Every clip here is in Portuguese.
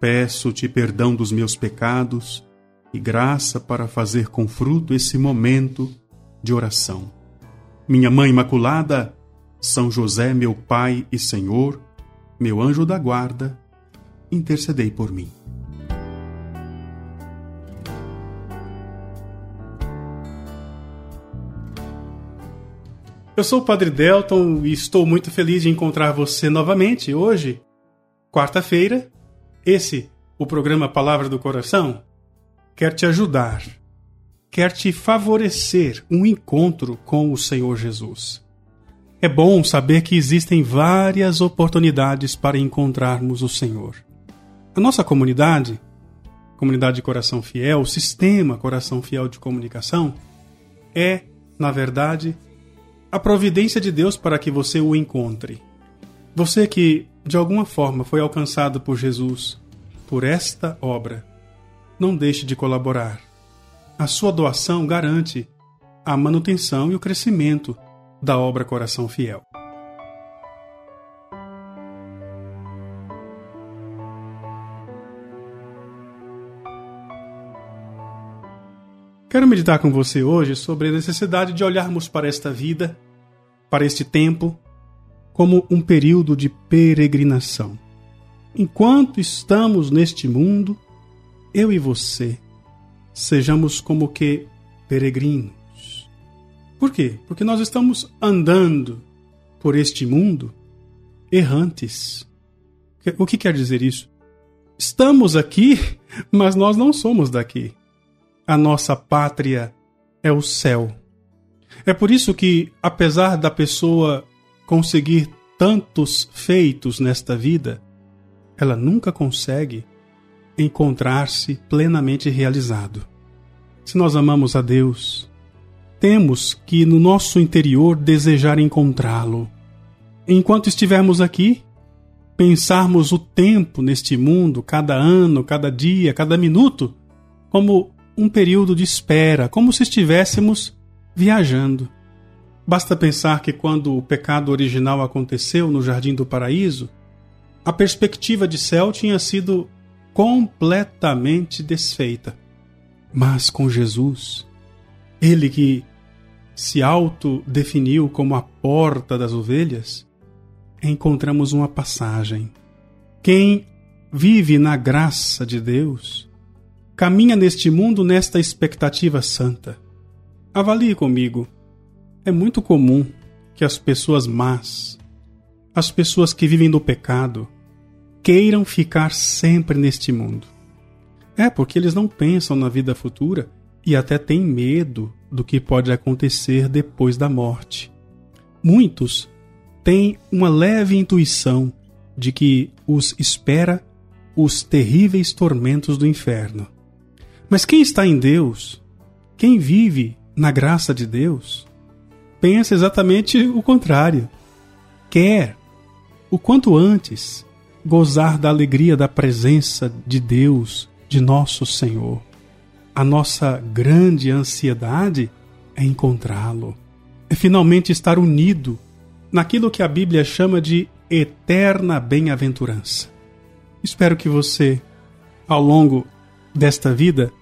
Peço-te perdão dos meus pecados e graça para fazer com fruto esse momento de oração. Minha Mãe Imaculada, São José, meu Pai e Senhor, meu anjo da guarda, intercedei por mim. Eu sou o Padre Delton e estou muito feliz de encontrar você novamente hoje, quarta-feira, esse, o programa Palavra do Coração, quer te ajudar, quer te favorecer um encontro com o Senhor Jesus. É bom saber que existem várias oportunidades para encontrarmos o Senhor. A nossa comunidade, Comunidade Coração Fiel, o sistema Coração Fiel de Comunicação, é, na verdade, a providência de Deus para que você o encontre. Você que de alguma forma foi alcançado por Jesus, por esta obra, não deixe de colaborar. A sua doação garante a manutenção e o crescimento da obra Coração Fiel. Quero meditar com você hoje sobre a necessidade de olharmos para esta vida, para este tempo, como um período de peregrinação. Enquanto estamos neste mundo, eu e você sejamos como que peregrinos. Por quê? Porque nós estamos andando por este mundo errantes. O que quer dizer isso? Estamos aqui, mas nós não somos daqui. A nossa pátria é o céu. É por isso que, apesar da pessoa conseguir tantos feitos nesta vida, ela nunca consegue encontrar-se plenamente realizado. Se nós amamos a Deus, temos que no nosso interior desejar encontrá-lo. Enquanto estivermos aqui, pensarmos o tempo neste mundo, cada ano, cada dia, cada minuto, como um período de espera, como se estivéssemos viajando. Basta pensar que quando o pecado original aconteceu no Jardim do Paraíso, a perspectiva de céu tinha sido completamente desfeita. Mas com Jesus, ele que se autodefiniu como a porta das ovelhas, encontramos uma passagem. Quem vive na graça de Deus, caminha neste mundo nesta expectativa santa. Avalie comigo é muito comum que as pessoas más, as pessoas que vivem do pecado, queiram ficar sempre neste mundo. É porque eles não pensam na vida futura e até têm medo do que pode acontecer depois da morte. Muitos têm uma leve intuição de que os espera os terríveis tormentos do inferno. Mas quem está em Deus, quem vive na graça de Deus, pensa exatamente o contrário. Quer, o quanto antes, gozar da alegria da presença de Deus, de nosso Senhor. A nossa grande ansiedade é encontrá-lo, é finalmente estar unido naquilo que a Bíblia chama de eterna bem-aventurança. Espero que você, ao longo desta vida,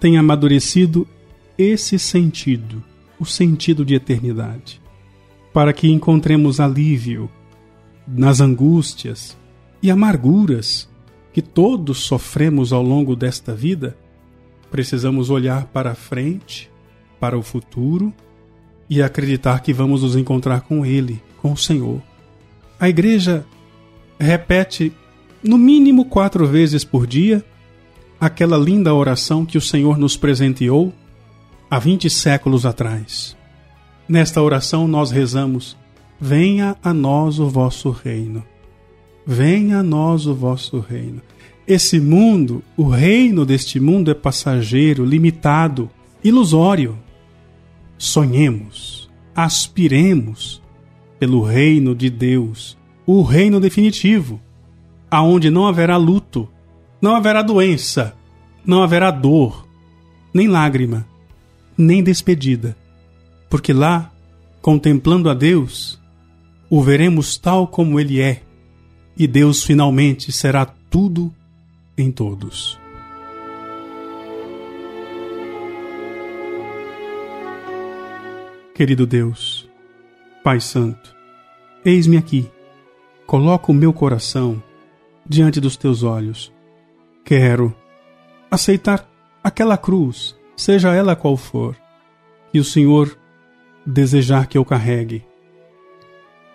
tenha amadurecido esse sentido o sentido de eternidade, para que encontremos alívio nas angústias e amarguras que todos sofremos ao longo desta vida, precisamos olhar para a frente, para o futuro e acreditar que vamos nos encontrar com Ele, com o Senhor. A Igreja repete no mínimo quatro vezes por dia aquela linda oração que o Senhor nos presenteou há vinte séculos atrás. Nesta oração nós rezamos: Venha a nós o vosso reino. Venha a nós o vosso reino. esse mundo, o reino deste mundo é passageiro, limitado, ilusório. Sonhemos, aspiremos pelo reino de Deus, o reino definitivo, aonde não haverá luto, não haverá doença, não haverá dor, nem lágrima, nem despedida, porque lá, contemplando a Deus, o veremos tal como ele é, e Deus finalmente será tudo em todos. Querido Deus, Pai Santo, eis-me aqui. Coloco o meu coração diante dos teus olhos. Quero aceitar aquela cruz, seja ela qual for, que o Senhor desejar que eu carregue.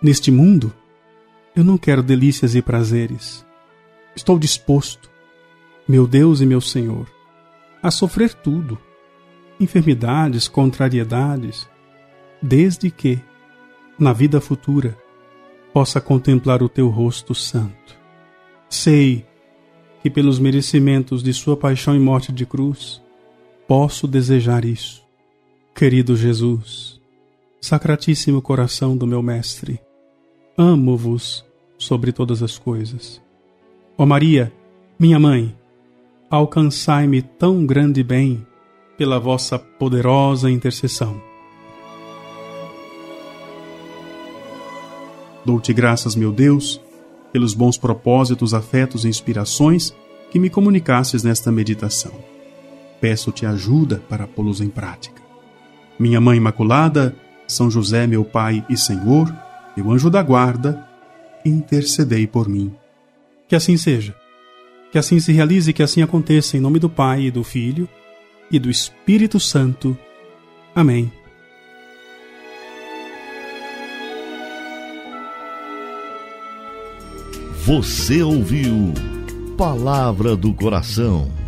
Neste mundo, eu não quero delícias e prazeres. Estou disposto, meu Deus e meu Senhor, a sofrer tudo, enfermidades, contrariedades, desde que, na vida futura, possa contemplar o teu rosto santo. Sei que, pelos merecimentos de Sua paixão e morte de cruz, posso desejar isso. Querido Jesus, Sacratíssimo coração do meu Mestre, amo-vos sobre todas as coisas. Ó Maria, minha mãe, alcançai-me tão grande bem pela vossa poderosa intercessão. Dou-te graças, meu Deus, pelos bons propósitos, afetos e inspirações que me comunicastes nesta meditação. Peço-te ajuda para pô-los em prática. Minha Mãe Imaculada, São José, meu Pai e Senhor, meu anjo da guarda, intercedei por mim. Que assim seja. Que assim se realize e que assim aconteça em nome do Pai e do Filho e do Espírito Santo. Amém. Você ouviu Palavra do Coração